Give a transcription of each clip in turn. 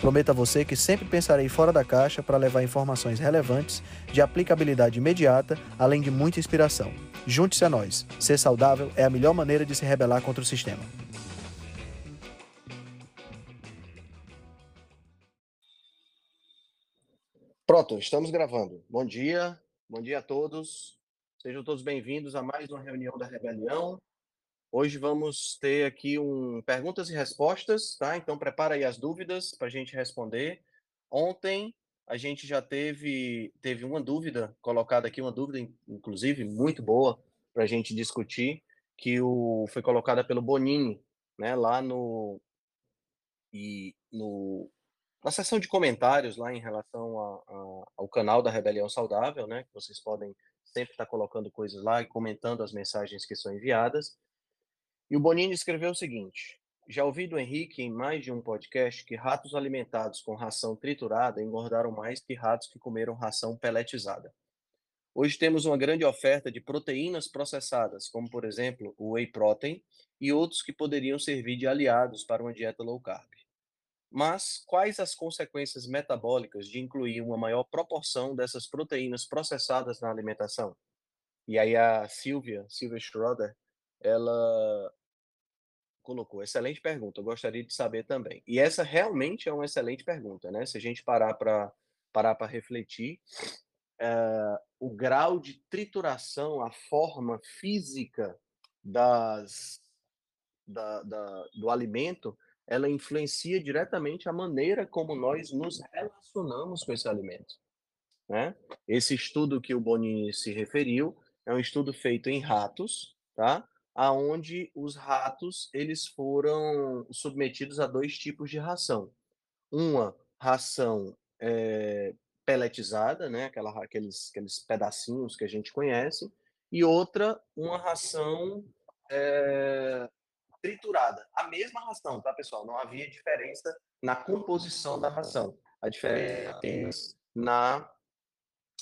Prometo a você que sempre pensarei fora da caixa para levar informações relevantes, de aplicabilidade imediata, além de muita inspiração. Junte-se a nós. Ser saudável é a melhor maneira de se rebelar contra o sistema. Pronto, estamos gravando. Bom dia, bom dia a todos. Sejam todos bem-vindos a mais uma reunião da Rebelião. Hoje vamos ter aqui um perguntas e respostas, tá? Então prepara aí as dúvidas para a gente responder. Ontem a gente já teve teve uma dúvida colocada aqui, uma dúvida inclusive muito boa para a gente discutir, que o foi colocada pelo Bonini, né? Lá no e no na seção de comentários lá em relação a, a, ao canal da Rebelião Saudável, né? Que vocês podem sempre estar colocando coisas lá e comentando as mensagens que são enviadas. E o Bonini escreveu o seguinte: Já ouvi do Henrique em mais de um podcast que ratos alimentados com ração triturada engordaram mais que ratos que comeram ração peletizada. Hoje temos uma grande oferta de proteínas processadas, como por exemplo o whey protein e outros que poderiam servir de aliados para uma dieta low carb. Mas quais as consequências metabólicas de incluir uma maior proporção dessas proteínas processadas na alimentação? E aí a Silvia, Silvia Schroeder, ela colocou, excelente pergunta, eu gostaria de saber também. E essa realmente é uma excelente pergunta, né? Se a gente parar para parar para refletir, uh, o grau de trituração, a forma física das, da, da, do alimento, ela influencia diretamente a maneira como nós nos relacionamos com esse alimento. Né? Esse estudo que o Bonini se referiu é um estudo feito em ratos, tá? Aonde os ratos eles foram submetidos a dois tipos de ração. Uma ração é, peletizada, né, aquela, aqueles, aqueles pedacinhos que a gente conhece, e outra, uma ração é, triturada. A mesma ração, tá, pessoal? Não havia diferença na composição da ração. A diferença era apenas na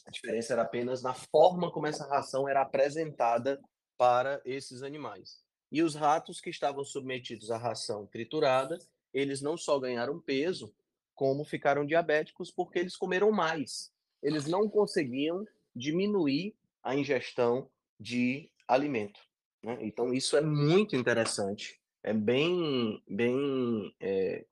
a diferença era apenas na forma como essa ração era apresentada para esses animais. E os ratos que estavam submetidos à ração triturada, eles não só ganharam peso, como ficaram diabéticos porque eles comeram mais. Eles não conseguiam diminuir a ingestão de alimento. Né? Então, isso é muito interessante. É bem, bem, é,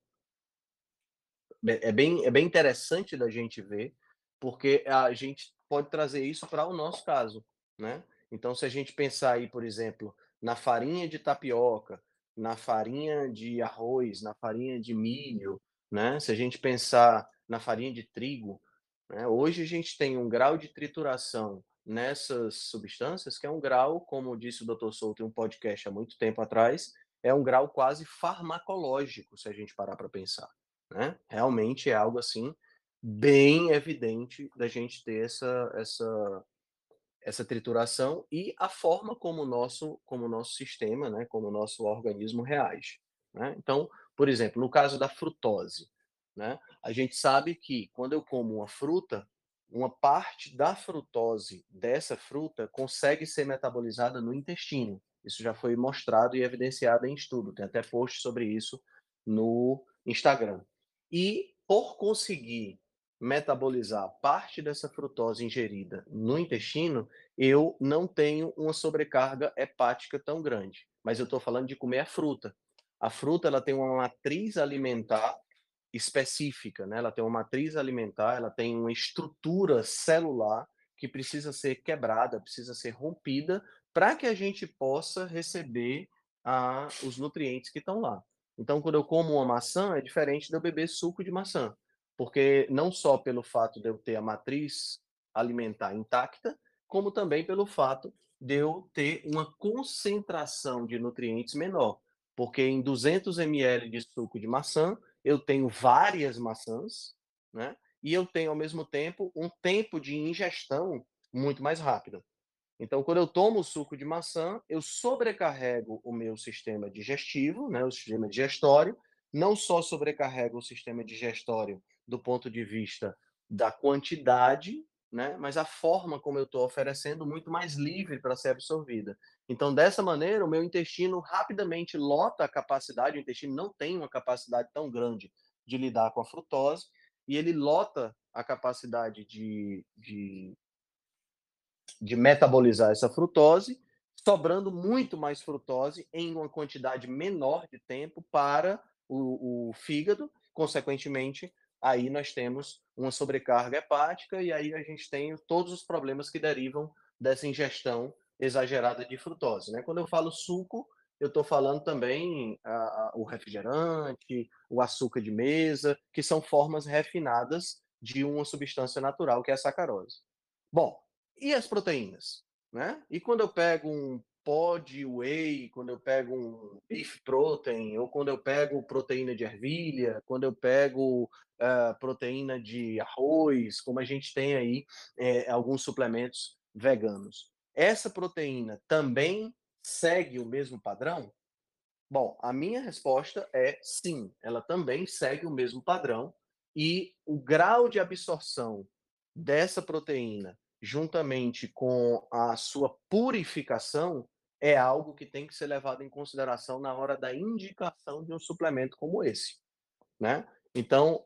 é, bem, é bem interessante da gente ver, porque a gente pode trazer isso para o nosso caso. Né? Então, se a gente pensar aí, por exemplo, na farinha de tapioca, na farinha de arroz, na farinha de milho, né? Se a gente pensar na farinha de trigo, né? hoje a gente tem um grau de trituração nessas substâncias que é um grau, como disse o Dr. Souto em um podcast há muito tempo atrás, é um grau quase farmacológico, se a gente parar para pensar, né? Realmente é algo assim bem evidente da gente ter essa essa essa trituração e a forma como o nosso, como o nosso sistema, né, como o nosso organismo reage. Né? Então, por exemplo, no caso da frutose, né, a gente sabe que quando eu como uma fruta, uma parte da frutose dessa fruta consegue ser metabolizada no intestino. Isso já foi mostrado e evidenciado em estudo. Tem até post sobre isso no Instagram. E por conseguir metabolizar parte dessa frutose ingerida no intestino, eu não tenho uma sobrecarga hepática tão grande. Mas eu estou falando de comer a fruta. A fruta ela tem uma matriz alimentar específica, né? Ela tem uma matriz alimentar, ela tem uma estrutura celular que precisa ser quebrada, precisa ser rompida para que a gente possa receber ah, os nutrientes que estão lá. Então, quando eu como uma maçã, é diferente de eu beber suco de maçã porque não só pelo fato de eu ter a matriz alimentar intacta, como também pelo fato de eu ter uma concentração de nutrientes menor, porque em 200 ml de suco de maçã, eu tenho várias maçãs, né? E eu tenho ao mesmo tempo um tempo de ingestão muito mais rápida. Então, quando eu tomo suco de maçã, eu sobrecarrego o meu sistema digestivo, né, o sistema digestório, não só sobrecarrego o sistema digestório do ponto de vista da quantidade, né, mas a forma como eu estou oferecendo muito mais livre para ser absorvida. Então, dessa maneira, o meu intestino rapidamente lota a capacidade, o intestino não tem uma capacidade tão grande de lidar com a frutose, e ele lota a capacidade de, de de metabolizar essa frutose, sobrando muito mais frutose em uma quantidade menor de tempo para o, o fígado, consequentemente, aí nós temos uma sobrecarga hepática e aí a gente tem todos os problemas que derivam dessa ingestão exagerada de frutose. Né? Quando eu falo suco, eu estou falando também a, a, o refrigerante, o açúcar de mesa, que são formas refinadas de uma substância natural, que é a sacarose. Bom, e as proteínas, né? E quando eu pego um pó de whey, quando eu pego um beef protein, ou quando eu pego proteína de ervilha, quando eu pego uh, proteína de arroz, como a gente tem aí é, alguns suplementos veganos. Essa proteína também segue o mesmo padrão? Bom, a minha resposta é sim, ela também segue o mesmo padrão e o grau de absorção dessa proteína juntamente com a sua purificação, é algo que tem que ser levado em consideração na hora da indicação de um suplemento como esse, né? Então,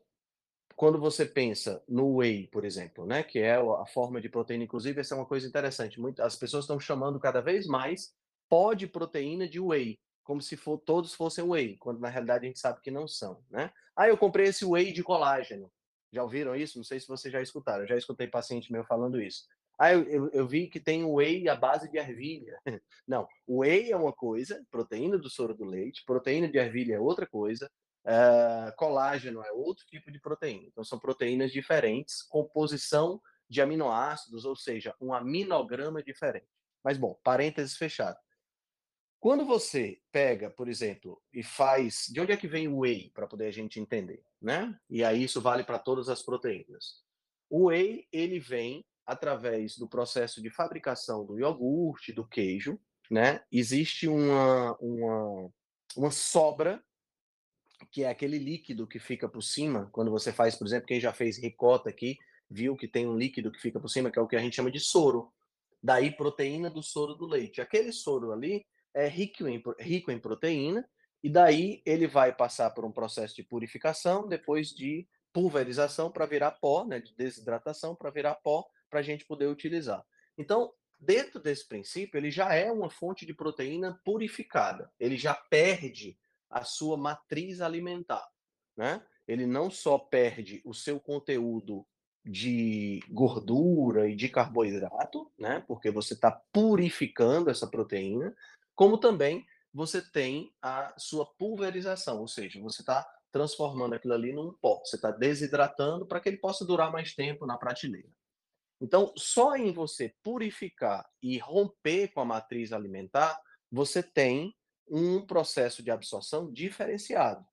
quando você pensa no whey, por exemplo, né, que é a forma de proteína, inclusive, essa é uma coisa interessante, muito, as pessoas estão chamando cada vez mais pó de proteína de whey, como se for, todos fossem whey, quando na realidade a gente sabe que não são, né? Ah, eu comprei esse whey de colágeno. Já ouviram isso? Não sei se vocês já escutaram. Eu já escutei paciente meu falando isso. Ah, eu, eu, eu, vi que tem whey à base de ervilha. Não, whey é uma coisa, proteína do soro do leite, proteína de ervilha é outra coisa, uh, colágeno é outro tipo de proteína. Então, são proteínas diferentes, composição de aminoácidos, ou seja, um aminograma diferente. Mas, bom, parênteses fechado. Quando você pega, por exemplo, e faz. De onde é que vem o whey, para poder a gente entender? Né? E aí isso vale para todas as proteínas. O whey, ele vem através do processo de fabricação do iogurte, do queijo, né? Existe uma, uma, uma sobra, que é aquele líquido que fica por cima, quando você faz, por exemplo, quem já fez ricota aqui, viu que tem um líquido que fica por cima, que é o que a gente chama de soro. Daí, proteína do soro do leite. Aquele soro ali é rico em, rico em proteína, e daí ele vai passar por um processo de purificação, depois de pulverização para virar pó, né, de desidratação para virar pó, para a gente poder utilizar. Então, dentro desse princípio, ele já é uma fonte de proteína purificada. Ele já perde a sua matriz alimentar, né? Ele não só perde o seu conteúdo de gordura e de carboidrato, né? Porque você está purificando essa proteína, como também você tem a sua pulverização, ou seja, você está transformando aquilo ali num pó, você está desidratando para que ele possa durar mais tempo na prateleira. Então, só em você purificar e romper com a matriz alimentar, você tem um processo de absorção diferenciado,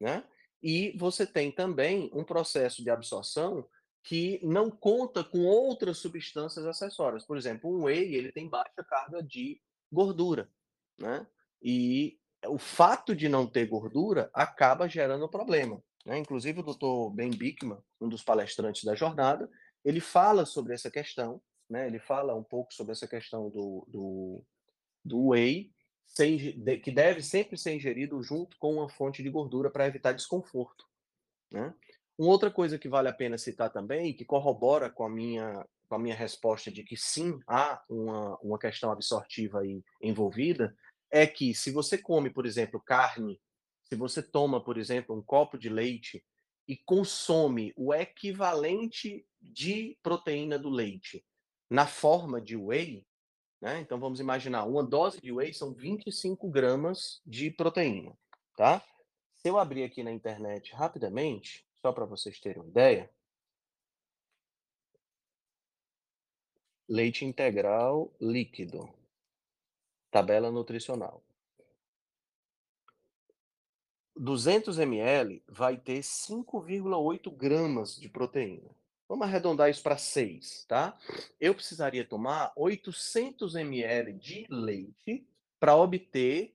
né? E você tem também um processo de absorção que não conta com outras substâncias acessórias. Por exemplo, um whey, ele tem baixa carga de gordura, né? E o fato de não ter gordura acaba gerando problema. Né? Inclusive, o Dr. Ben Bickman, um dos palestrantes da jornada, ele fala sobre essa questão, né? Ele fala um pouco sobre essa questão do, do, do whey, sem, de, que deve sempre ser ingerido junto com uma fonte de gordura para evitar desconforto, né? Uma outra coisa que vale a pena citar também, que corrobora com a minha, com a minha resposta de que sim, há uma, uma questão absortiva aí envolvida, é que se você come, por exemplo, carne, se você toma, por exemplo, um copo de leite e consome o equivalente de proteína do leite na forma de whey, né? Então vamos imaginar, uma dose de whey são 25 gramas de proteína, tá? Se eu abrir aqui na internet rapidamente, só para vocês terem uma ideia, leite integral líquido, tabela nutricional. 200 ml vai ter 5,8 gramas de proteína. vamos arredondar isso para 6, tá? Eu precisaria tomar 800 ml de leite para obter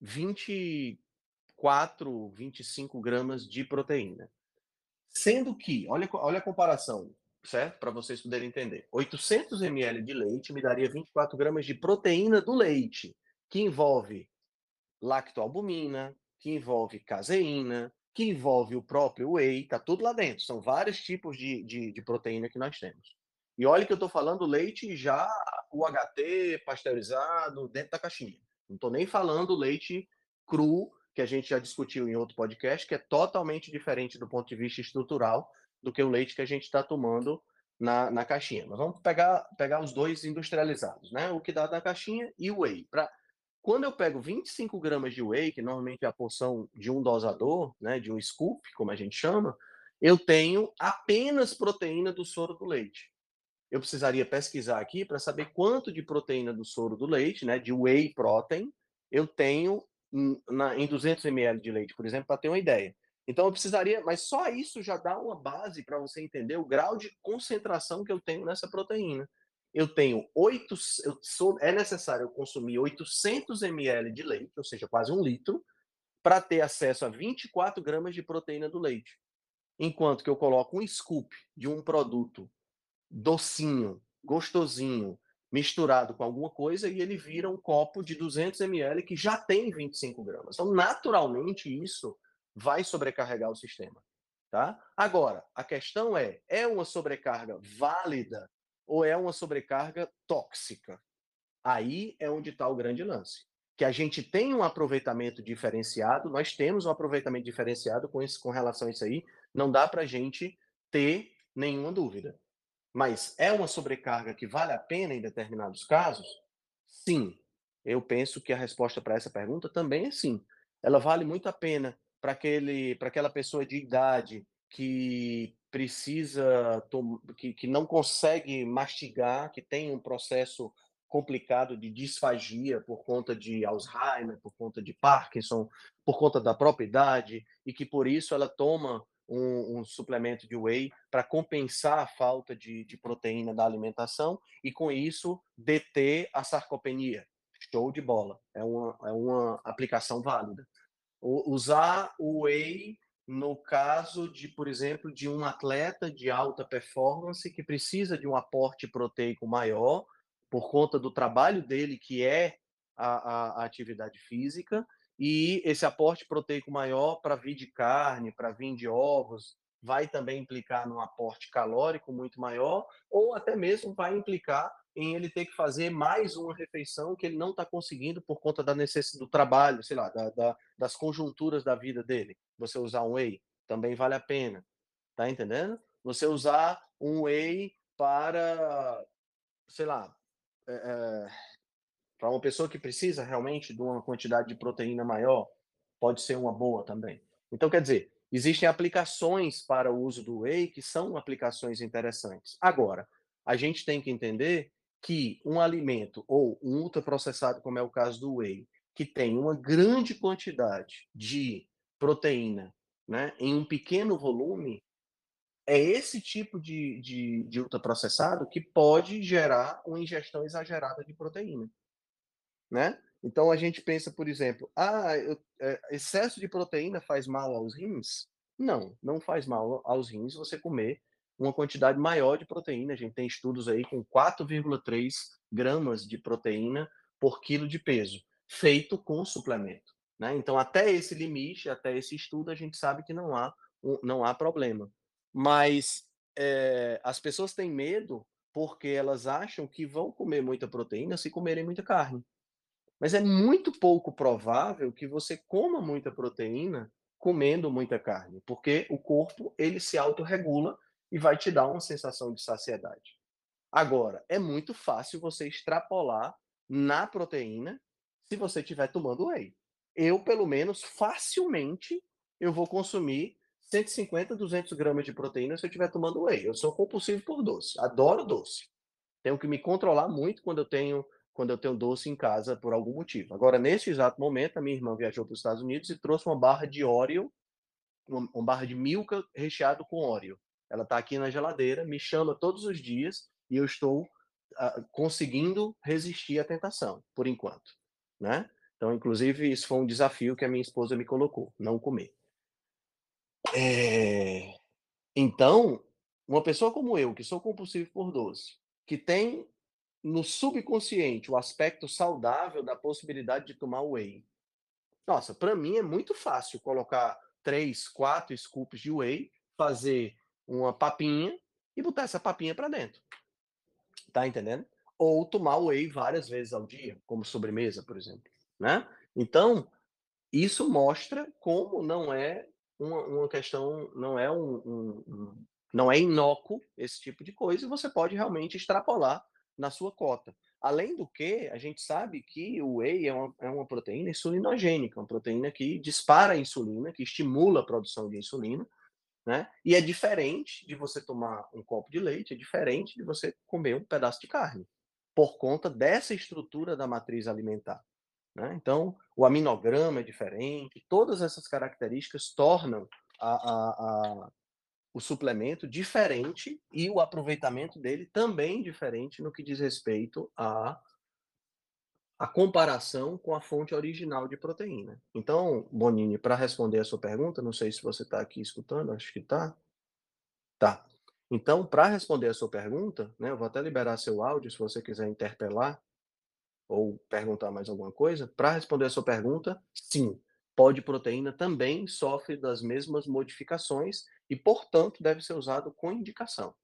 24, 25 gramas de proteína. Sendo que, olha, olha a comparação, certo? Para vocês poderem entender. 800 ml de leite me daria 24 gramas de proteína do leite, que envolve lactoalbumina, que envolve caseína, que envolve o próprio whey, tá tudo lá dentro. São vários tipos de, de, de proteína que nós temos. E olha que eu estou falando leite já UHT, pasteurizado, dentro da caixinha. Não estou nem falando leite cru, que a gente já discutiu em outro podcast, que é totalmente diferente do ponto de vista estrutural do que o leite que a gente está tomando na, na caixinha. Mas vamos pegar, pegar os dois industrializados, né? O que dá na caixinha e o whey. Pra, quando eu pego 25 gramas de whey, que normalmente é a porção de um dosador, né, de um scoop, como a gente chama, eu tenho apenas proteína do soro do leite. Eu precisaria pesquisar aqui para saber quanto de proteína do soro do leite, né, de whey protein, eu tenho em, na, em 200 ml de leite, por exemplo, para ter uma ideia. Então eu precisaria, mas só isso já dá uma base para você entender o grau de concentração que eu tenho nessa proteína. Eu tenho 8, eu sou, é necessário eu consumir 800 ml de leite, ou seja, quase um litro, para ter acesso a 24 gramas de proteína do leite. Enquanto que eu coloco um scoop de um produto docinho, gostosinho, misturado com alguma coisa e ele vira um copo de 200 ml que já tem 25 gramas. Então, naturalmente, isso vai sobrecarregar o sistema. Tá? Agora, a questão é: é uma sobrecarga válida ou é uma sobrecarga tóxica? Aí é onde está o grande lance. Que a gente tem um aproveitamento diferenciado, nós temos um aproveitamento diferenciado com, esse, com relação a isso aí, não dá para a gente ter nenhuma dúvida. Mas é uma sobrecarga que vale a pena em determinados casos? Sim. Eu penso que a resposta para essa pergunta também é sim. Ela vale muito a pena para aquele para aquela pessoa de idade que precisa que, que não consegue mastigar, que tem um processo complicado de disfagia por conta de Alzheimer, por conta de Parkinson, por conta da própria idade, e que por isso ela toma um, um suplemento de whey para compensar a falta de, de proteína da alimentação e, com isso, deter a sarcopenia. Show de bola. É uma, é uma aplicação válida. O, usar o whey no caso de, por exemplo, de um atleta de alta performance que precisa de um aporte proteico maior por conta do trabalho dele, que é a, a, a atividade física, e esse aporte proteico maior para vir de carne, para vir de ovos, vai também implicar num aporte calórico muito maior, ou até mesmo vai implicar em ele ter que fazer mais uma refeição que ele não está conseguindo por conta da necessidade do trabalho, sei lá, da, da, das conjunturas da vida dele. Você usar um whey também vale a pena, tá entendendo? Você usar um whey para, sei lá, é, é, para uma pessoa que precisa realmente de uma quantidade de proteína maior, pode ser uma boa também. Então, quer dizer, existem aplicações para o uso do whey que são aplicações interessantes. Agora, a gente tem que entender que um alimento ou um ultraprocessado, como é o caso do whey, que tem uma grande quantidade de proteína né, em um pequeno volume, é esse tipo de, de, de ultraprocessado que pode gerar uma ingestão exagerada de proteína né? Então a gente pensa, por exemplo, ah, eu, é, excesso de proteína faz mal aos rins? Não, não faz mal aos rins você comer uma quantidade maior de proteína. A gente tem estudos aí com 4,3 gramas de proteína por quilo de peso, feito com suplemento. Né? Então, até esse limite, até esse estudo, a gente sabe que não há, não há problema. Mas é, as pessoas têm medo porque elas acham que vão comer muita proteína se comerem muita carne. Mas é muito pouco provável que você coma muita proteína comendo muita carne, porque o corpo ele se autorregula e vai te dar uma sensação de saciedade. Agora, é muito fácil você extrapolar na proteína se você estiver tomando whey. Eu, pelo menos, facilmente eu vou consumir 150, 200 gramas de proteína se eu estiver tomando whey. Eu sou compulsivo por doce, adoro doce. Tenho que me controlar muito quando eu tenho quando eu tenho doce em casa por algum motivo. Agora, nesse exato momento, a minha irmã viajou para os Estados Unidos e trouxe uma barra de Oreo, uma, uma barra de Milka recheado com Oreo. Ela está aqui na geladeira, me chama todos os dias e eu estou uh, conseguindo resistir à tentação, por enquanto, né? Então, inclusive, isso foi um desafio que a minha esposa me colocou, não comer. É... Então, uma pessoa como eu, que sou compulsivo por doce, que tem no subconsciente o aspecto saudável da possibilidade de tomar whey. Nossa, para mim é muito fácil colocar três, quatro scoops de whey, fazer uma papinha e botar essa papinha para dentro. Tá entendendo? Ou tomar whey várias vezes ao dia, como sobremesa, por exemplo, né? Então, isso mostra como não é uma, uma questão, não é um, um, um, não é inócuo esse tipo de coisa, e você pode realmente extrapolar na sua cota. Além do que, a gente sabe que o whey é uma, é uma proteína insulinogênica, uma proteína que dispara a insulina, que estimula a produção de insulina, né? E é diferente de você tomar um copo de leite, é diferente de você comer um pedaço de carne, por conta dessa estrutura da matriz alimentar. Né? Então, o aminograma é diferente, todas essas características tornam a, a, a, o suplemento diferente e o aproveitamento dele também diferente no que diz respeito a a comparação com a fonte original de proteína. Então, Bonini, para responder a sua pergunta, não sei se você está aqui escutando, acho que está. Tá. Então, para responder a sua pergunta, né, eu vou até liberar seu áudio se você quiser interpelar ou perguntar mais alguma coisa. Para responder a sua pergunta, sim, pó de proteína também sofre das mesmas modificações e, portanto, deve ser usado com indicação.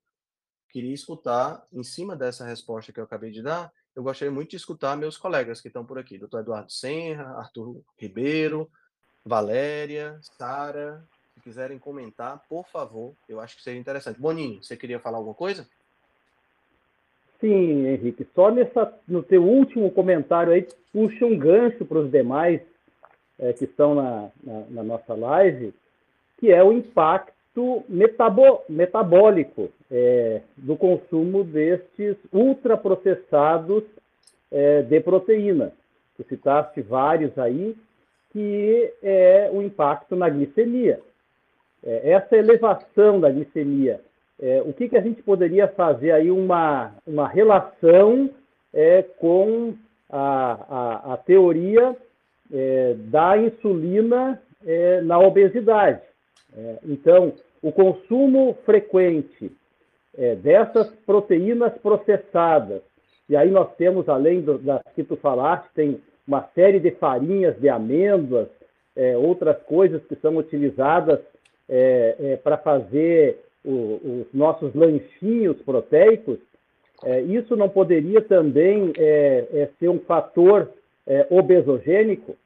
Queria escutar, em cima dessa resposta que eu acabei de dar, eu gostaria muito de escutar meus colegas que estão por aqui, doutor Eduardo Senra, Arthur Ribeiro, Valéria, Sara, se quiserem comentar, por favor, eu acho que seria interessante. Boninho, você queria falar alguma coisa? Sim, Henrique, só nessa, no teu último comentário aí, puxa um gancho para os demais é, que estão na, na, na, nossa live, que é o impacto metabólico é, do consumo destes ultraprocessados é, de proteína. Tu citaste vários aí, que é o impacto na glicemia. É, essa elevação da glicemia, é, o que, que a gente poderia fazer aí uma, uma relação é, com a, a, a teoria é, da insulina na obesidade. Então, o consumo frequente é, dessas proteínas processadas, e aí nós temos, além do, das que tu falaste, tem uma série de farinhas de amêndoas, é, outras coisas que são utilizadas é, para fazer o, os nossos lanchinhos proteicos, isso não poderia também ser um fator é, obesogênico?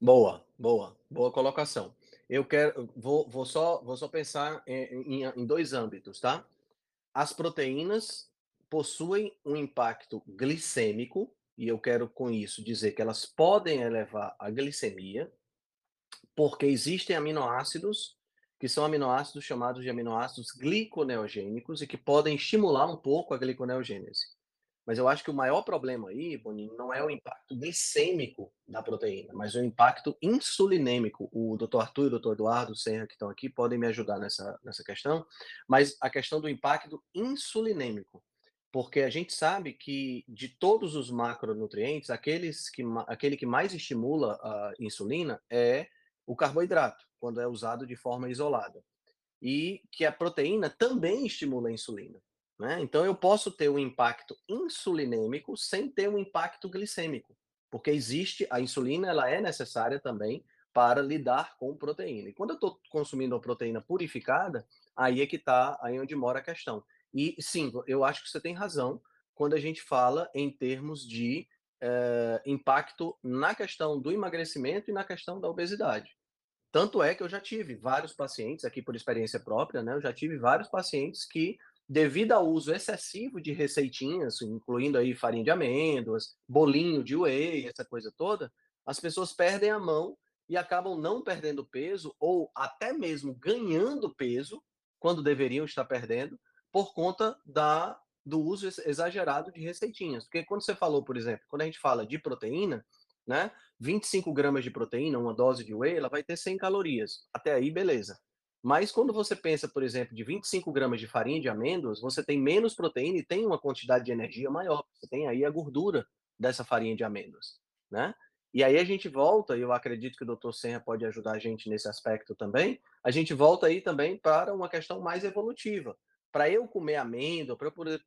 Boa, boa, boa colocação. Eu quero, vou, vou só, vou só pensar em, em, em dois âmbitos, tá? As proteínas possuem um impacto glicêmico, e eu quero com isso dizer que elas podem elevar a glicemia, porque existem aminoácidos que são aminoácidos chamados de aminoácidos gliconeogênicos e que podem estimular um pouco a gliconeogênese. Mas eu acho que o maior problema aí, Boninho, não é o impacto glicêmico da proteína, mas o impacto insulinêmico. O Dr. Arthur e o Dr. Eduardo Serra, que estão aqui, podem me ajudar nessa, nessa questão, mas a questão do impacto insulinêmico. Porque a gente sabe que de todos os macronutrientes, aqueles que, aquele que mais estimula a insulina é o carboidrato, quando é usado de forma isolada. E que a proteína também estimula a insulina. Né? Então, eu posso ter um impacto insulinêmico sem ter um impacto glicêmico, porque existe a insulina, ela é necessária também para lidar com proteína. E quando eu estou consumindo uma proteína purificada, aí é que está, aí é onde mora a questão. E sim, eu acho que você tem razão quando a gente fala em termos de eh, impacto na questão do emagrecimento e na questão da obesidade. Tanto é que eu já tive vários pacientes, aqui por experiência própria, né? Eu já tive vários pacientes que devido ao uso excessivo de receitinhas, incluindo aí farinha de amêndoas, bolinho de whey, essa coisa toda, as pessoas perdem a mão e acabam não perdendo peso ou até mesmo ganhando peso quando deveriam estar perdendo por conta da do uso exagerado de receitinhas. Porque quando você falou, por exemplo, quando a gente fala de proteína, né, 25 gramas de proteína, uma dose de whey, ela vai ter 100 calorias. Até aí, beleza. Mas quando você pensa, por exemplo, de 25 gramas de farinha de amêndoas, você tem menos proteína e tem uma quantidade de energia maior. Você tem aí a gordura dessa farinha de amêndoas, né? E aí a gente volta, e eu acredito que o Dr. Senra pode ajudar a gente nesse aspecto também, a gente volta aí também para uma questão mais evolutiva. Para eu comer amêndoa, para eu poder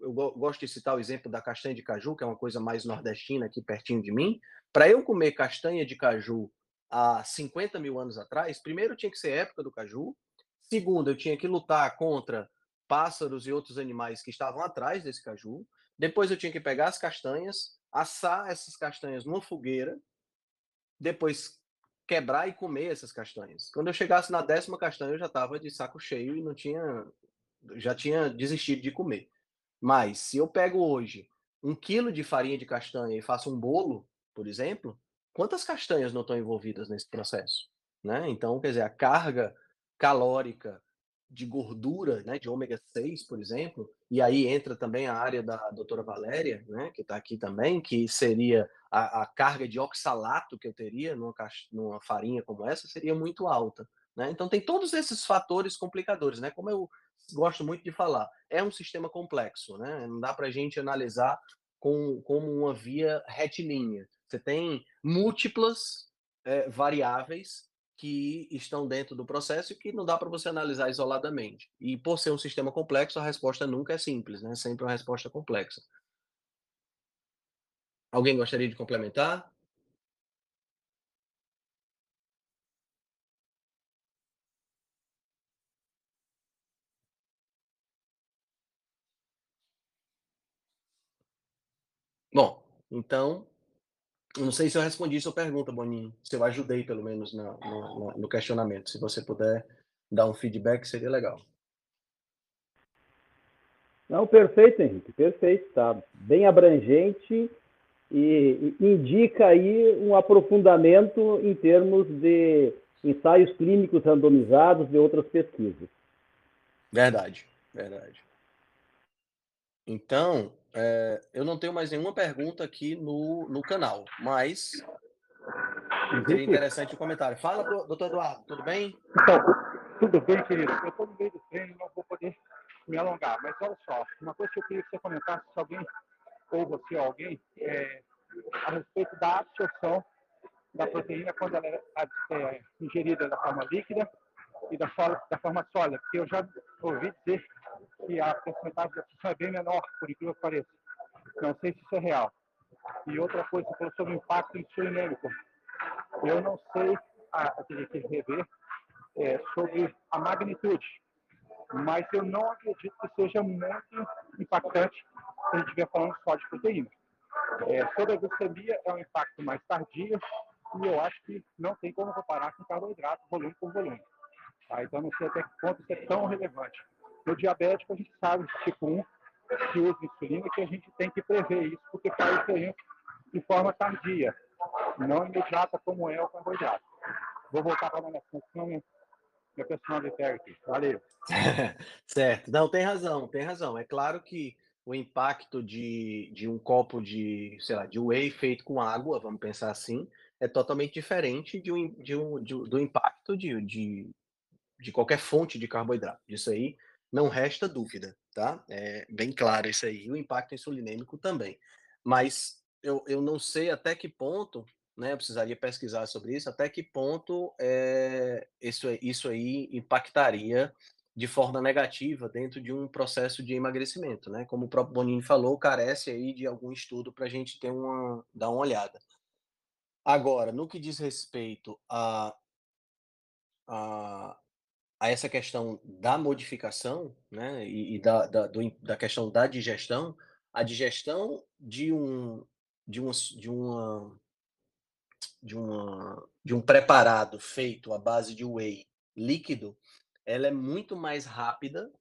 eu gosto de citar o exemplo da castanha de caju, que é uma coisa mais nordestina aqui pertinho de mim. Para eu comer castanha de caju há 50 mil anos atrás, primeiro tinha que ser época do caju, segundo, eu tinha que lutar contra pássaros e outros animais que estavam atrás desse caju, depois eu tinha que pegar as castanhas, assar essas castanhas numa fogueira, depois quebrar e comer essas castanhas. Quando eu chegasse na décima castanha, eu já estava de saco cheio e não tinha, já tinha desistido de comer. Mas se eu pego hoje um quilo de farinha de castanha e faço um bolo, por exemplo, quantas castanhas não estão envolvidas nesse processo? Né? Então, quer dizer, a carga calórica de gordura, né, de ômega 6, por exemplo, e aí entra também a área da doutora Valéria, né, que está aqui também, que seria a, a, carga de oxalato que eu teria numa, numa farinha como essa, seria muito alta. Né? Então, tem todos esses fatores complicadores, né? Como eu gosto muito de falar, é um sistema complexo, né? Não dá para a gente analisar com, como uma via retilínea. Você tem múltiplas é, variáveis que estão dentro do processo e que não dá para você analisar isoladamente. E por ser um sistema complexo, a resposta nunca é simples, né? Sempre uma resposta complexa. Alguém gostaria de complementar? Bom, então, não sei se eu respondi sua pergunta, Boninho. Se eu ajudei, pelo menos, no, no, no questionamento. Se você puder dar um feedback, seria legal. Não, perfeito, Henrique, perfeito. Tá bem abrangente e, e indica aí um aprofundamento em termos de ensaios clínicos randomizados de outras pesquisas. Verdade, verdade. Então, é, eu não tenho mais nenhuma pergunta aqui no, no canal, mas seria interessante o comentário. Fala, doutor Eduardo, tudo bem? Então, tudo bem, querido. Eu estou no meio do treino, não vou poder me alongar, mas olha só, uma coisa que eu queria que você comentasse, se alguém, ou você ou alguém, é, a respeito da absorção da proteína quando ela é, é ingerida da forma líquida e da, forma, da forma sólida, porque eu já ouvi dizer que a porcentagem de absorção é bem menor, por incrível que pareça. Não sei se isso é real. E outra coisa, você falou sobre o impacto insulinêmico. Eu não sei, a, a teria que rever, é, sobre a magnitude, mas eu não acredito que seja muito impactante se a gente estiver falando só de proteína. É, sobre a glicemia, é um impacto mais tardio e eu acho que não tem como comparar com carboidrato, volume por volume. Tá? Então, não sei até que ponto isso é tão relevante. No diabético, a gente sabe, tipo 1, que usa insulina, que a gente tem que prever isso, porque faz diferença de forma tardia, não imediata como é o carboidrato. Vou voltar para a minha função, minha personalidade aqui. Valeu. certo. Não, tem razão, tem razão. É claro que o impacto de, de um copo de, sei lá, de whey feito com água, vamos pensar assim, é totalmente diferente de um, de um, de, do impacto de, de, de qualquer fonte de carboidrato. Isso aí não resta dúvida, tá? É bem claro isso aí. O impacto insulinêmico também. Mas eu, eu não sei até que ponto, né? Eu precisaria pesquisar sobre isso, até que ponto é, isso, isso aí impactaria de forma negativa dentro de um processo de emagrecimento, né? Como o próprio Bonini falou, carece aí de algum estudo para a gente ter uma, dar uma olhada. Agora, no que diz respeito a, a, a essa questão da modificação, né, e, e da, da, do, da questão da digestão, a digestão de um de um, de uma de uma de um preparado feito à base de whey líquido, ela é muito mais rápida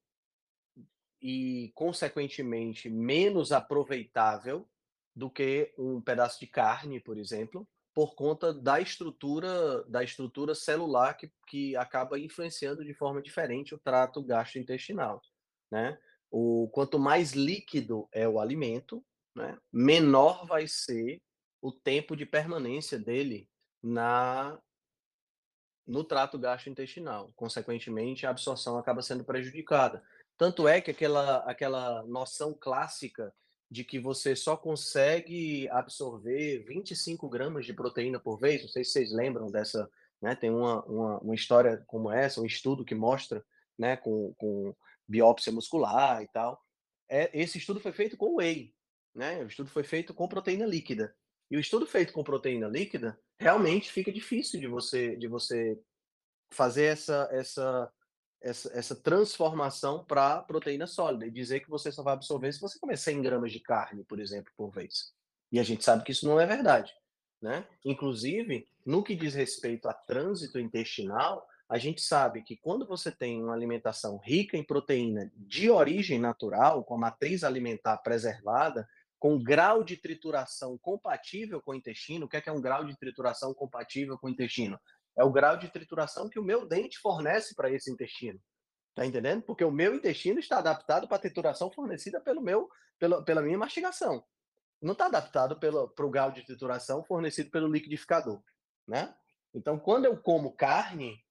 e consequentemente menos aproveitável do que um pedaço de carne, por exemplo, por conta da estrutura da estrutura celular que, que acaba influenciando de forma diferente o trato gastrointestinal, né? O quanto mais líquido é o alimento, né, menor vai ser o tempo de permanência dele na no trato gastrointestinal. Consequentemente, a absorção acaba sendo prejudicada. Tanto é que aquela, aquela noção clássica de que você só consegue absorver 25 gramas de proteína por vez, não sei se vocês lembram dessa, né? Tem uma, uma, uma história como essa, um estudo que mostra, né, com, com biópsia muscular e tal. É, esse estudo foi feito com whey, né? O estudo foi feito com proteína líquida. E o estudo feito com proteína líquida realmente fica difícil de você de você fazer essa essa essa, essa transformação para proteína sólida e dizer que você só vai absorver se você comer 100 gramas de carne, por exemplo, por vez. E a gente sabe que isso não é verdade. Né? Inclusive, no que diz respeito a trânsito intestinal, a gente sabe que quando você tem uma alimentação rica em proteína de origem natural, com a matriz alimentar preservada, com grau de trituração compatível com o intestino, o que é, que é um grau de trituração compatível com o intestino? É o grau de trituração que o meu dente fornece para esse intestino. Tá entendendo? Porque o meu intestino está adaptado para a trituração fornecida pelo meu, pela, pela minha mastigação. Não está adaptado para o grau de trituração fornecido pelo liquidificador, né? Então, quando eu como carne,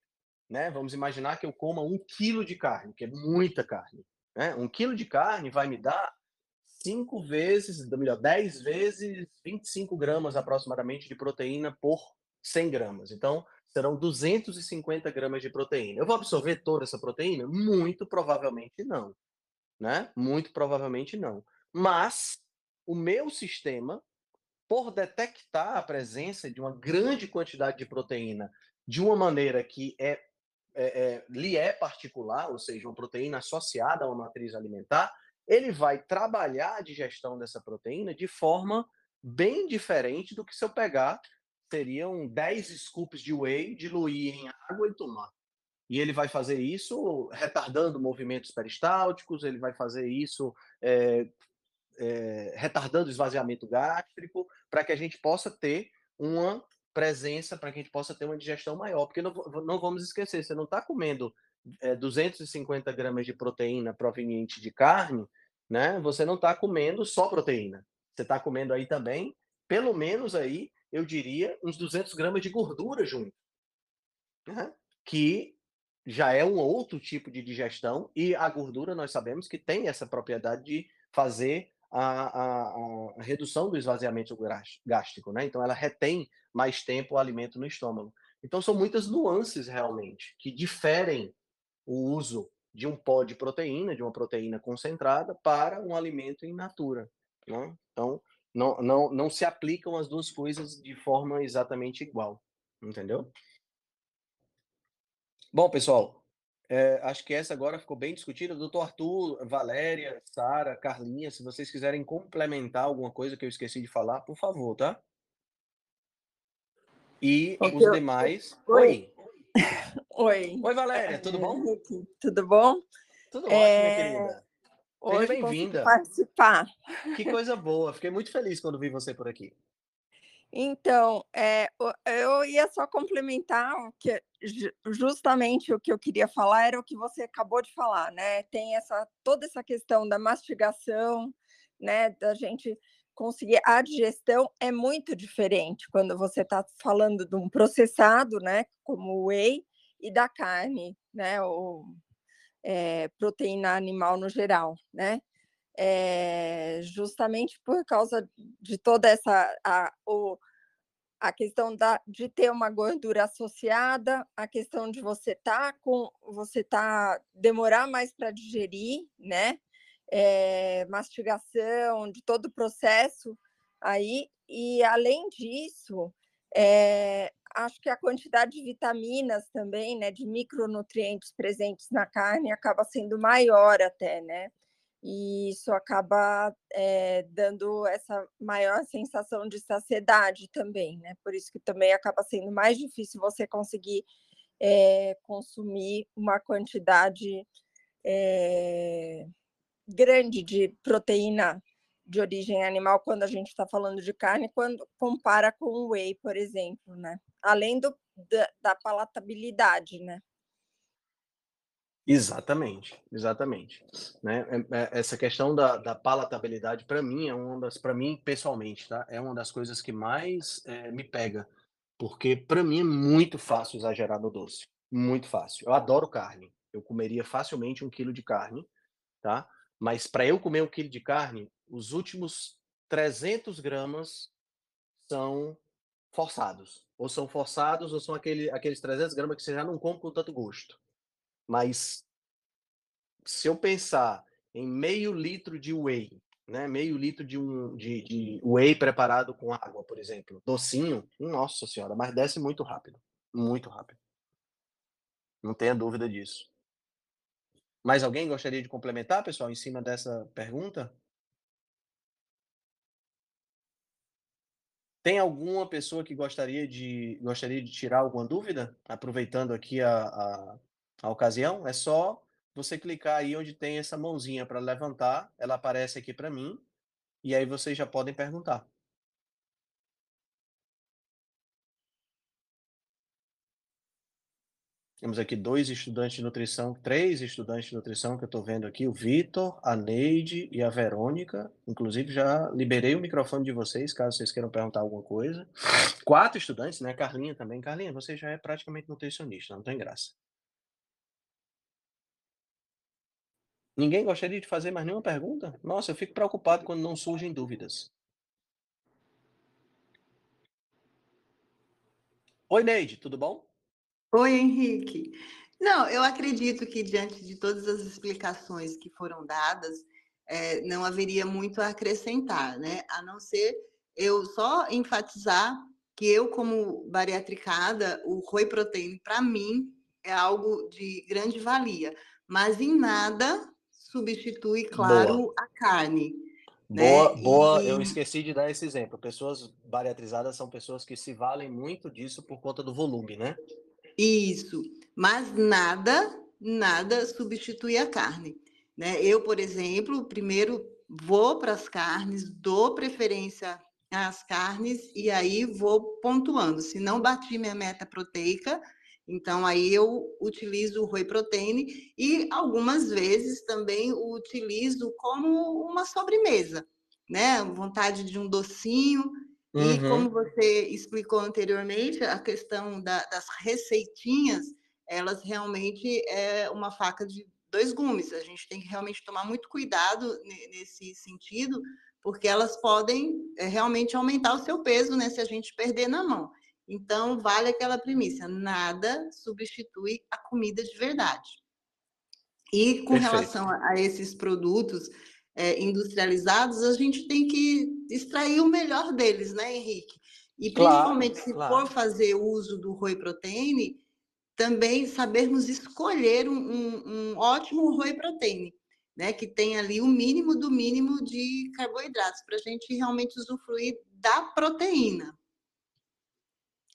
né? Vamos imaginar que eu coma um quilo de carne, que é muita carne. Né? Um quilo de carne vai me dar cinco vezes, melhor, 10 vezes 25 gramas aproximadamente de proteína por 100 gramas. Então, serão 250 gramas de proteína. Eu vou absorver toda essa proteína? Muito provavelmente não. Né? Muito provavelmente não. Mas o meu sistema, por detectar a presença de uma grande quantidade de proteína de uma maneira que é, é, é, lhe é particular, ou seja, uma proteína associada a uma matriz alimentar, ele vai trabalhar a digestão dessa proteína de forma bem diferente do que se eu pegar seriam 10 scoops de whey, diluir em água e tomar. E ele vai fazer isso retardando movimentos peristálticos, ele vai fazer isso é, é, retardando o esvaziamento gástrico, para que a gente possa ter uma presença, para que a gente possa ter uma digestão maior. Porque não, não vamos esquecer, você não está comendo é, 250 gramas de proteína proveniente de carne, né? Você não está comendo só proteína. Você está comendo aí também, pelo menos aí, eu diria, uns 200 gramas de gordura junto. Né? Que já é um outro tipo de digestão, e a gordura nós sabemos que tem essa propriedade de fazer a, a, a redução do esvaziamento gástrico, né? Então ela retém mais tempo o alimento no estômago. Então são muitas nuances realmente que diferem o uso de um pó de proteína, de uma proteína concentrada, para um alimento in natura. Né? Então, não, não, não se aplicam as duas coisas de forma exatamente igual, entendeu? Bom, pessoal, é, acho que essa agora ficou bem discutida. Doutor Arthur, Valéria, Sara, Carlinha, se vocês quiserem complementar alguma coisa que eu esqueci de falar, por favor, tá? E okay. os demais. Oi. Oi. Oi, Valéria, tudo bom? Tudo bom? Tudo ótimo, é... minha querida. Seja bem-vinda. participar. Que coisa boa. Fiquei muito feliz quando vi você por aqui. Então, é, eu ia só complementar que justamente o que eu queria falar era o que você acabou de falar, né? Tem essa toda essa questão da mastigação, né? Da gente conseguir a digestão é muito diferente quando você está falando de um processado, né? Como o whey e da carne, né? É, proteína animal no geral, né? É, justamente por causa de toda essa a, o, a questão da, de ter uma gordura associada, a questão de você tá com você tá demorar mais para digerir, né? É, mastigação, de todo o processo aí, e além disso, é, acho que a quantidade de vitaminas também, né, de micronutrientes presentes na carne acaba sendo maior até, né? E isso acaba é, dando essa maior sensação de saciedade também, né? Por isso que também acaba sendo mais difícil você conseguir é, consumir uma quantidade é, grande de proteína de origem animal quando a gente está falando de carne, quando compara com o whey, por exemplo, né? Além do, da, da palatabilidade, né? Exatamente, exatamente. Né? É, é, essa questão da, da palatabilidade, para mim, é uma das, para mim, pessoalmente, tá? É uma das coisas que mais é, me pega. porque para mim é muito fácil exagerar no doce, muito fácil. Eu adoro carne, eu comeria facilmente um quilo de carne, tá? Mas para eu comer um quilo de carne, os últimos 300 gramas são forçados. Ou são forçados, ou são aquele, aqueles 300 gramas que você já não come com tanto gosto. Mas se eu pensar em meio litro de whey, né, meio litro de, um, de, de whey preparado com água, por exemplo, docinho, nossa senhora, mas desce muito rápido, muito rápido. Não tenha dúvida disso. Mais alguém gostaria de complementar, pessoal, em cima dessa pergunta? Tem alguma pessoa que gostaria de, gostaria de tirar alguma dúvida? Aproveitando aqui a, a, a ocasião, é só você clicar aí onde tem essa mãozinha para levantar, ela aparece aqui para mim, e aí vocês já podem perguntar. Temos aqui dois estudantes de nutrição, três estudantes de nutrição que eu estou vendo aqui, o Vitor, a Neide e a Verônica. Inclusive, já liberei o microfone de vocês, caso vocês queiram perguntar alguma coisa. Quatro estudantes, né? Carlinha também. Carlinha, você já é praticamente nutricionista, não tem graça. Ninguém gostaria de fazer mais nenhuma pergunta? Nossa, eu fico preocupado quando não surgem dúvidas. Oi, Neide, tudo bom? Oi, Henrique. Não, eu acredito que diante de todas as explicações que foram dadas, é, não haveria muito a acrescentar, né? A não ser eu só enfatizar que eu, como bariatricada, o whey protein, para mim, é algo de grande valia, mas em nada substitui, claro, boa. a carne. Boa, né? boa. E... Eu esqueci de dar esse exemplo. Pessoas bariatrizadas são pessoas que se valem muito disso por conta do volume, né? Isso, mas nada, nada substitui a carne. Né? Eu, por exemplo, primeiro vou para as carnes, dou preferência às carnes e aí vou pontuando. Se não bati minha meta proteica, então aí eu utilizo o whey protein e algumas vezes também utilizo como uma sobremesa, né? Vontade de um docinho, e uhum. como você explicou anteriormente, a questão da, das receitinhas, elas realmente é uma faca de dois gumes. A gente tem que realmente tomar muito cuidado nesse sentido, porque elas podem é, realmente aumentar o seu peso, né, se a gente perder na mão. Então, vale aquela premissa: nada substitui a comida de verdade. E com Perfeito. relação a esses produtos é, industrializados, a gente tem que extrair o melhor deles, né, Henrique? E principalmente claro, se claro. for fazer uso do whey protein, também sabermos escolher um, um, um ótimo whey protein, né, que tem ali o mínimo do mínimo de carboidratos, para a gente realmente usufruir da proteína.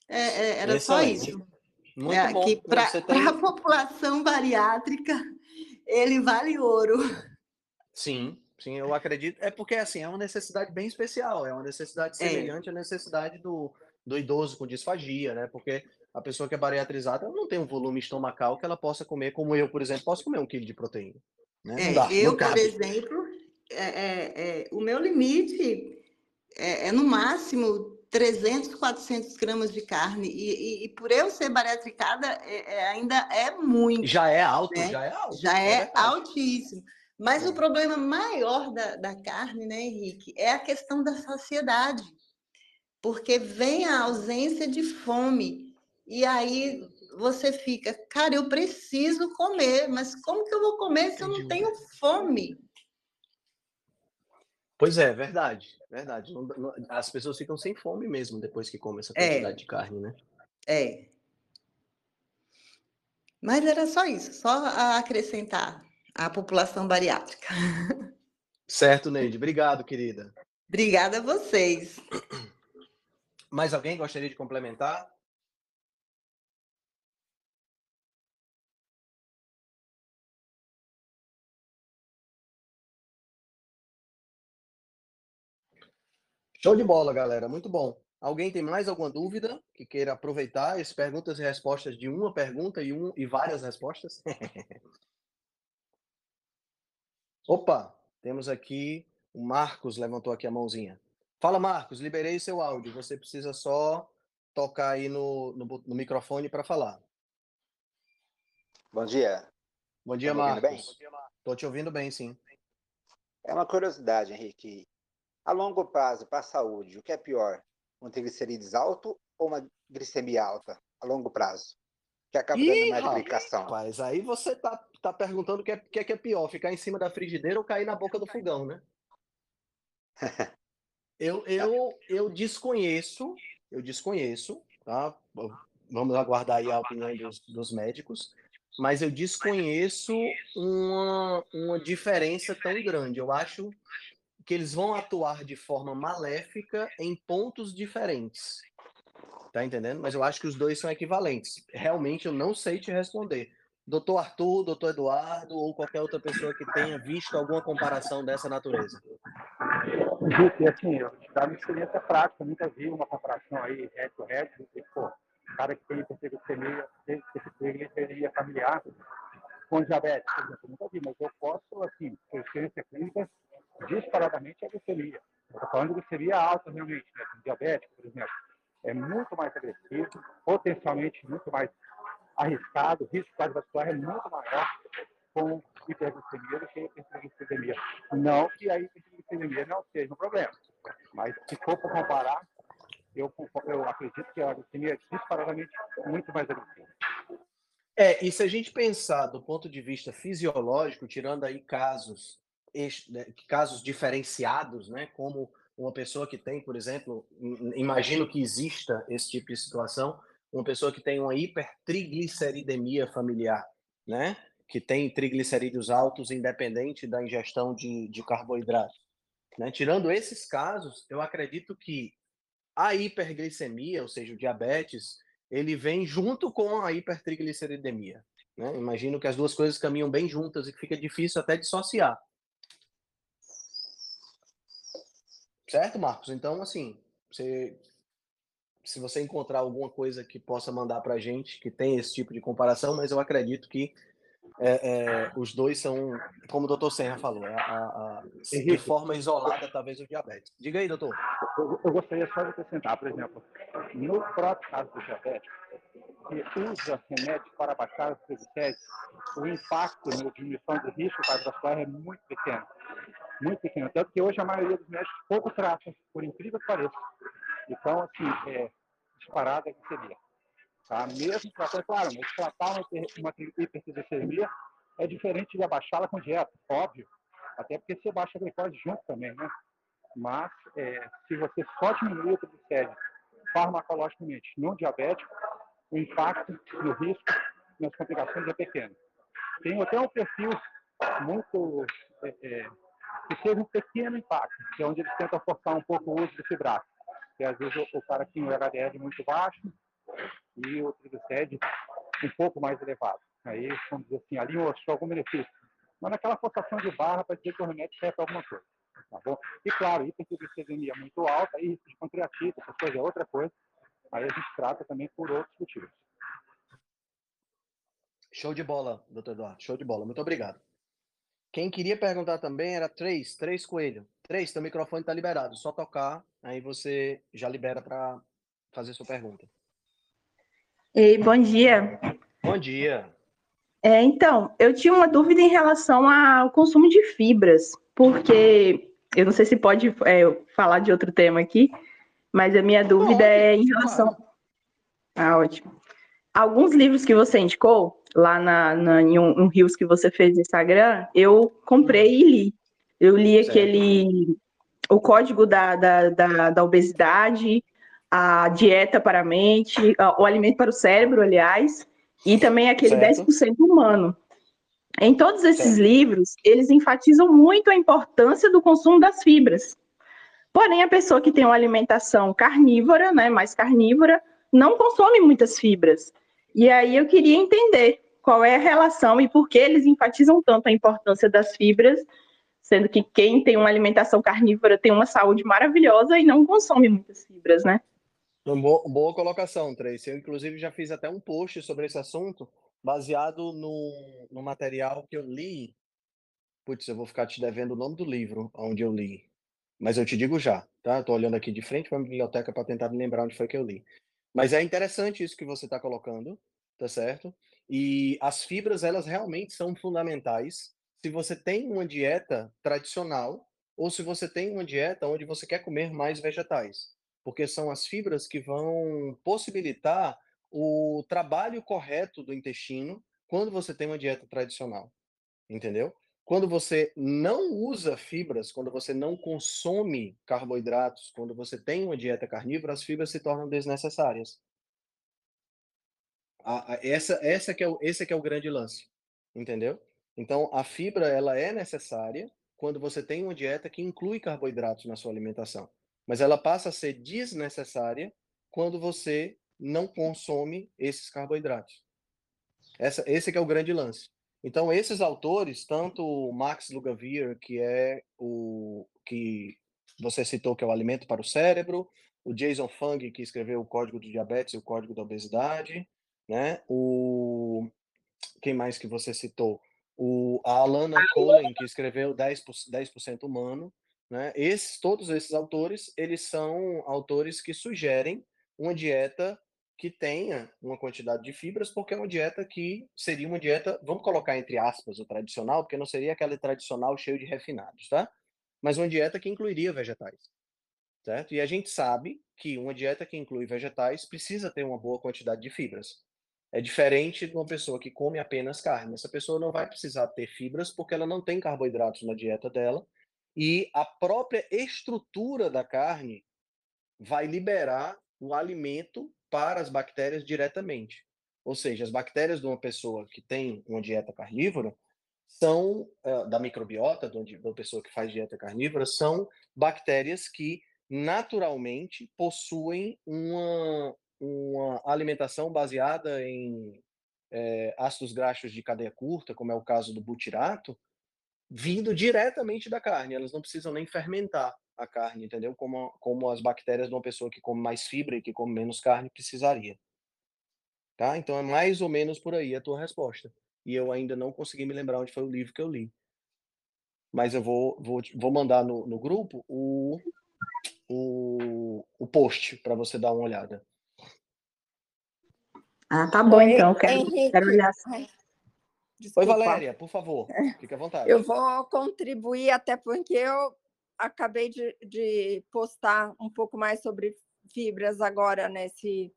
É, é, era Excelente. só isso. Muito é, bom. Que para tem... a população bariátrica, ele vale ouro. Sim, Sim, eu acredito. É porque, assim, é uma necessidade bem especial, é uma necessidade é. semelhante é. à necessidade do, do idoso com disfagia, né? Porque a pessoa que é bariatrizada não tem um volume estomacal que ela possa comer, como eu, por exemplo, posso comer um quilo de proteína. Né? É, dá, eu, por exemplo, é, é, é, o meu limite é, no máximo 300, 400 gramas de carne. E, e, e por eu ser bariatricada, ainda é muito. Já é alto, né? já é alto. Já é altíssimo. Mas o problema maior da, da carne, né, Henrique, é a questão da saciedade. Porque vem a ausência de fome. E aí você fica, cara, eu preciso comer, mas como que eu vou comer se eu não tenho fome? Pois é, verdade, verdade. As pessoas ficam sem fome mesmo depois que comem essa é. quantidade é. de carne, né? É. Mas era só isso, só acrescentar a população bariátrica. Certo, Neide. Obrigado, querida. Obrigada a vocês. Mais alguém gostaria de complementar? Show de bola, galera. Muito bom. Alguém tem mais alguma dúvida que queira aproveitar as perguntas e respostas de uma pergunta e, um, e várias respostas? Opa, temos aqui o Marcos levantou aqui a mãozinha. Fala, Marcos, liberei seu áudio. Você precisa só tocar aí no, no, no microfone para falar. Bom dia. Bom dia, tá Marcos. Estou te ouvindo bem, sim. É uma curiosidade, Henrique. A longo prazo, para a saúde, o que é pior? Um triglicerídeos alto ou uma glicemia alta a longo prazo? Que acaba Ih, dando mais complicação. Mas aí você tá, tá perguntando o que é, que é, que é pior, ficar em cima da frigideira ou cair na boca do fogão, né? eu, eu, eu desconheço, eu desconheço, tá? Vamos aguardar aí a opinião dos, dos médicos, mas eu desconheço uma, uma diferença tão grande. Eu acho que eles vão atuar de forma maléfica em pontos diferentes. Tá entendendo? Mas eu acho que os dois são equivalentes. Realmente eu não sei te responder. Doutor Arthur, doutor Eduardo ou qualquer outra pessoa que tenha visto alguma comparação dessa natureza. Gente, assim, dar uma experiência prática, nunca vi uma comparação aí head to head, pô, o cara que tem hiperglicemia, hiperglicemia familiar com diabetes, por exemplo, nunca vi, mas eu posso, assim, por experiência clínica, disparadamente a glicemia. Estou falando de glicemia alta, realmente, né? diabético, por exemplo. É muito mais agressivo, potencialmente muito mais arriscado, o risco cardiovascular é muito maior com hiperglicemia do que hiperglicemia. Não que a hiperglicemia não seja um problema, mas se for para comparar, eu, eu acredito que a glicemia é disparadamente muito mais agressiva. É, e se a gente pensar do ponto de vista fisiológico, tirando aí casos né, casos diferenciados, né, como uma pessoa que tem, por exemplo, imagino que exista esse tipo de situação, uma pessoa que tem uma hipertrigliceridemia familiar, né, que tem triglicerídeos altos independente da ingestão de, de carboidrato. Né? Tirando esses casos, eu acredito que a hiperglicemia, ou seja, o diabetes, ele vem junto com a hipertrigliceridemia. Né? Imagino que as duas coisas caminham bem juntas e que fica difícil até dissociar. Certo, Marcos? Então, assim, você, se você encontrar alguma coisa que possa mandar para a gente que tem esse tipo de comparação, mas eu acredito que é, é, os dois são, como o doutor Serra falou, a, a, a, de forma isolada, talvez o diabetes. Diga aí, doutor. Eu, eu, gostaria só de acrescentar, por exemplo, no próprio caso do diabetes, que usa remédios para baixar os triglicéridos, o impacto na diminuição do risco cardiovascular é muito pequeno muito pequena. Tanto que hoje a maioria dos médicos pouco trata, por incrível que pareça. Então, assim, é, disparada que seria. Tá? Mesmo tratando, claro, mas tratar uma, uma hiperglicemia é diferente de abaixá-la com dieta, óbvio. Até porque você baixa a glicose junto também, né? Mas, é, se você só diminuir o triglicérido farmacologicamente no diabético, o impacto no risco nas complicações é pequeno. Tem até um perfil muito é, é, que teve um pequeno impacto, que é onde eles tentam forçar um pouco o uso do fibrato. Que às vezes o, o cara tinha um HDL muito baixo e o triglicéride um pouco mais elevado. Aí, vamos dizer assim, ali mostrou algum benefício. Mas naquela forçação de barra para dizer que o remédio serve para alguma coisa. Tá bom? E claro, hipertriglicemia muito alta, aí risco de pancreatite, essa coisa é outra coisa. Aí a gente trata também por outros motivos. Show de bola, doutor Eduardo. Show de bola. Muito obrigado. Quem queria perguntar também era três, três coelho. Três, teu microfone está liberado. Só tocar, aí você já libera para fazer sua pergunta. Ei, bom dia. Bom dia. É, então, eu tinha uma dúvida em relação ao consumo de fibras, porque eu não sei se pode é, falar de outro tema aqui, mas a minha dúvida é em relação. Ah, ótimo. Alguns livros que você indicou, lá na, na, em um, um Rios que você fez no Instagram, eu comprei e li. Eu li certo. aquele. O código da, da, da, da, obesidade, a dieta para a mente, o alimento para o cérebro, aliás, e também aquele certo. 10% humano. Em todos esses certo. livros, eles enfatizam muito a importância do consumo das fibras. Porém, a pessoa que tem uma alimentação carnívora, né, mais carnívora, não consome muitas fibras. E aí eu queria entender qual é a relação e por que eles enfatizam tanto a importância das fibras, sendo que quem tem uma alimentação carnívora tem uma saúde maravilhosa e não consome muitas fibras, né? Boa, colocação, Tracy. Eu, inclusive, já fiz até um post sobre esse assunto, baseado no, no material que eu li. Putz, eu vou ficar te devendo o nome do livro onde eu li. Mas eu te digo já, tá? Estou olhando aqui de frente para a biblioteca para tentar me lembrar onde foi que eu li. Mas é interessante isso que você está colocando, tá certo? E as fibras, elas realmente são fundamentais se você tem uma dieta tradicional ou se você tem uma dieta onde você quer comer mais vegetais, porque são as fibras que vão possibilitar o trabalho correto do intestino quando você tem uma dieta tradicional, entendeu? Quando você não usa fibras, quando você não consome carboidratos, quando você tem uma dieta carnívora, as fibras se tornam desnecessárias. A, a, essa, essa que é o, esse que é o grande lance, entendeu? Então, a fibra ela é necessária quando você tem uma dieta que inclui carboidratos na sua alimentação, mas ela passa a ser desnecessária quando você não consome esses carboidratos. Essa, esse é o grande lance. Então, esses autores, tanto o Max Lugavere, que é o que você citou, que é o alimento para o cérebro, o Jason Fung, que escreveu o Código do Diabetes e o Código da Obesidade, né? O quem mais que você citou? O a Alana Cohen, que escreveu 10%, 10% humano, né? Esses todos esses autores, eles são autores que sugerem uma dieta que tenha uma quantidade de fibras, porque é uma dieta que seria uma dieta, vamos colocar entre aspas, o tradicional, porque não seria aquela tradicional cheio de refinados, tá? Mas uma dieta que incluiria vegetais, certo? E a gente sabe que uma dieta que inclui vegetais precisa ter uma boa quantidade de fibras. É diferente de uma pessoa que come apenas carne. Essa pessoa não vai precisar ter fibras porque ela não tem carboidratos na dieta dela e a própria estrutura da carne vai liberar o alimento para as bactérias diretamente. Ou seja, as bactérias de uma pessoa que tem uma dieta carnívora são, uh, da microbiota de uma pessoa que faz dieta carnívora, são bactérias que naturalmente possuem uma, uma alimentação baseada em é, ácidos graxos de cadeia curta, como é o caso do butirato, vindo diretamente da carne. Elas não precisam nem fermentar a carne, entendeu? Como, como as bactérias de uma pessoa que come mais fibra e que come menos carne precisaria. Tá? Então é mais ou menos por aí a tua resposta. E eu ainda não consegui me lembrar onde foi o livro que eu li. Mas eu vou, vou, vou mandar no, no grupo o, o, o post para você dar uma olhada. Ah, tá bom, então. Quero, Henrique, quero olhar. Oi, Valéria, por favor, fique à vontade. Eu vou contribuir, até porque eu acabei de, de postar um pouco mais sobre fibras agora nesse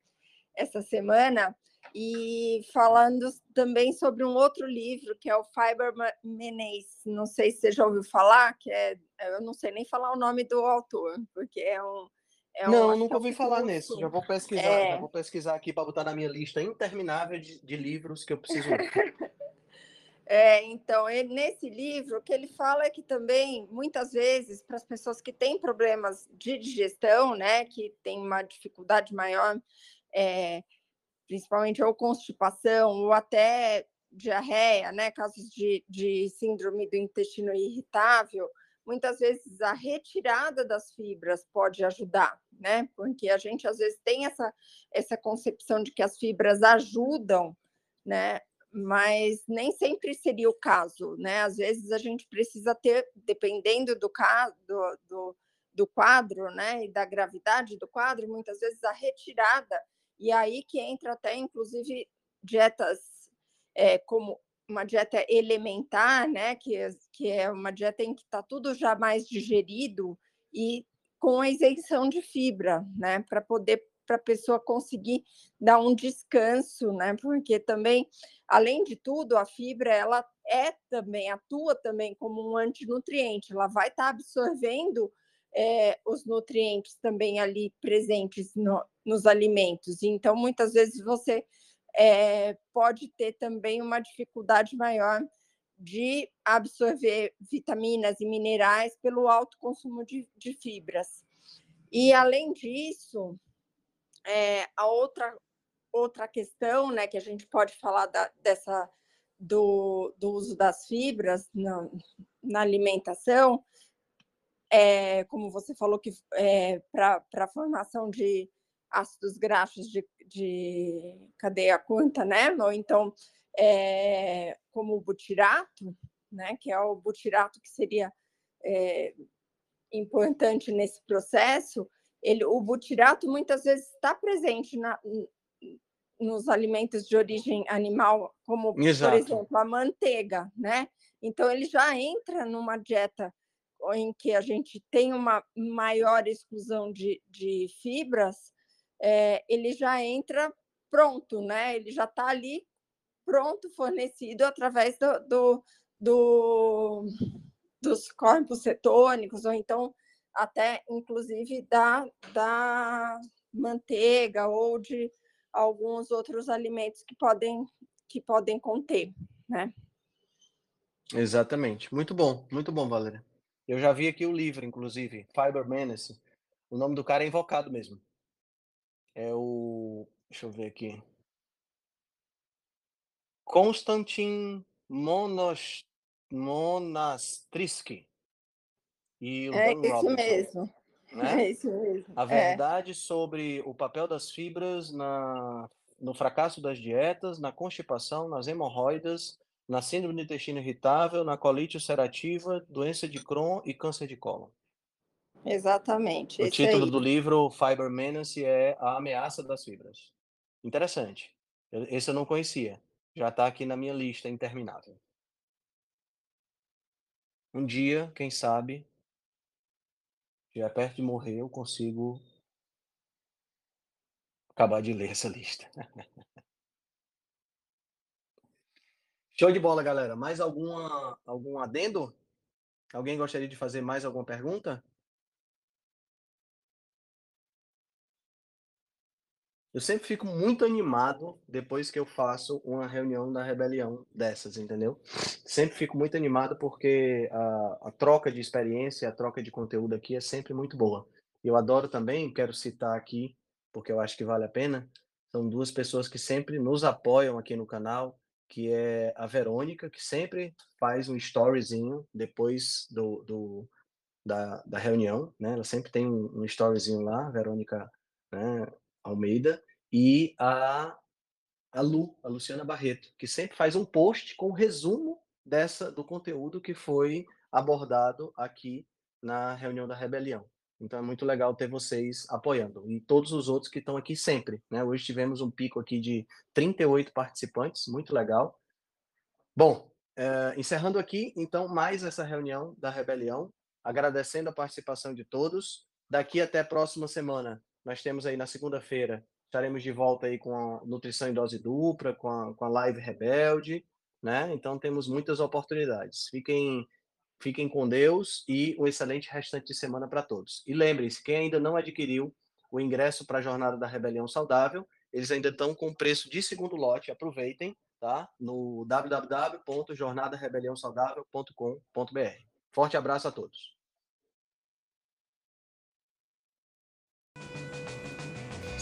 essa semana e falando também sobre um outro livro que é o Fiber Menes. Não sei se você já ouviu falar, que é eu não sei nem falar o nome do autor, porque é um é não, nunca ouvi falar nesse. Já vou pesquisar, é... já vou pesquisar aqui para botar na minha lista interminável de, de livros que eu preciso ler. É, então, ele, nesse livro, o que ele fala é que também, muitas vezes, para as pessoas que têm problemas de digestão, né, que têm uma dificuldade maior, é, principalmente ou constipação, ou até diarreia, né, casos de, de síndrome do intestino irritável, muitas vezes a retirada das fibras pode ajudar, né? Porque a gente às vezes tem essa, essa concepção de que as fibras ajudam, né? mas nem sempre seria o caso, né? Às vezes a gente precisa ter, dependendo do caso, do, do, do, quadro, né, e da gravidade do quadro, muitas vezes a retirada, e aí que entra até, inclusive, dietas é, como uma dieta elementar, né, que, que é uma dieta em que está tudo já mais digerido e com a isenção de fibra, né, para poder para a pessoa conseguir dar um descanso, né? Porque também, além de tudo, a fibra ela é também atua também como um antinutriente, ela vai estar tá absorvendo é, os nutrientes também ali presentes no, nos alimentos. Então, muitas vezes você é, pode ter também uma dificuldade maior de absorver vitaminas e minerais pelo alto consumo de, de fibras. E, além disso, é, a outra, outra questão né, que a gente pode falar da, dessa, do, do uso das fibras na, na alimentação, é, como você falou, que é, para a formação de ácidos graxos de, de cadeia curta, né? Ou então, é, como o butirato, né? Que é o butirato que seria é, importante nesse processo, ele, o butirato muitas vezes está presente na, nos alimentos de origem animal, como, Exato. por exemplo, a manteiga, né? Então, ele já entra numa dieta em que a gente tem uma maior exclusão de, de fibras, é, ele já entra pronto, né? Ele já está ali pronto, fornecido através do, do, do, dos corpos cetônicos, ou então até, inclusive, da, da manteiga ou de alguns outros alimentos que podem, que podem conter, né? Exatamente. Muito bom, muito bom, Valéria. Eu já vi aqui o livro, inclusive, Fiber Menace. O nome do cara é invocado mesmo. É o. Deixa eu ver aqui. Konstantin Monos... Monastrisky. E o é Dan isso Robinson, mesmo. Né? É isso mesmo. A é. verdade é. sobre o papel das fibras na, no fracasso das dietas, na constipação, nas hemorroidas, na síndrome do intestino irritável, na colite ulcerativa, doença de Crohn e câncer de cólon. Exatamente. O título aí. do livro Fiber Menace é A Ameaça das Fibras. Interessante. Esse eu não conhecia. Já está aqui na minha lista interminável. Um dia, quem sabe, já perto de morrer, eu consigo acabar de ler essa lista. Show de bola, galera. Mais alguma, algum adendo? Alguém gostaria de fazer mais alguma pergunta? Eu sempre fico muito animado depois que eu faço uma reunião da rebelião dessas, entendeu? Sempre fico muito animado porque a, a troca de experiência, a troca de conteúdo aqui é sempre muito boa. Eu adoro também, quero citar aqui, porque eu acho que vale a pena, são duas pessoas que sempre nos apoiam aqui no canal, que é a Verônica, que sempre faz um storyzinho depois do, do da, da reunião, né? Ela sempre tem um, um storyzinho lá, Verônica né, Almeida, e a, a Lu, a Luciana Barreto, que sempre faz um post com um resumo dessa do conteúdo que foi abordado aqui na reunião da rebelião. Então é muito legal ter vocês apoiando. E todos os outros que estão aqui sempre. Né? Hoje tivemos um pico aqui de 38 participantes, muito legal. Bom, é, encerrando aqui, então, mais essa reunião da rebelião, agradecendo a participação de todos. Daqui até a próxima semana, nós temos aí na segunda-feira, estaremos de volta aí com a nutrição em dose dupla, com a, com a live rebelde, né? Então temos muitas oportunidades. Fiquem Fiquem com Deus e um excelente restante de semana para todos. E lembrem-se, quem ainda não adquiriu o ingresso para a Jornada da Rebelião Saudável, eles ainda estão com preço de segundo lote, aproveitem, tá? No www.jornadarebeliãosaudável.com.br. Forte abraço a todos.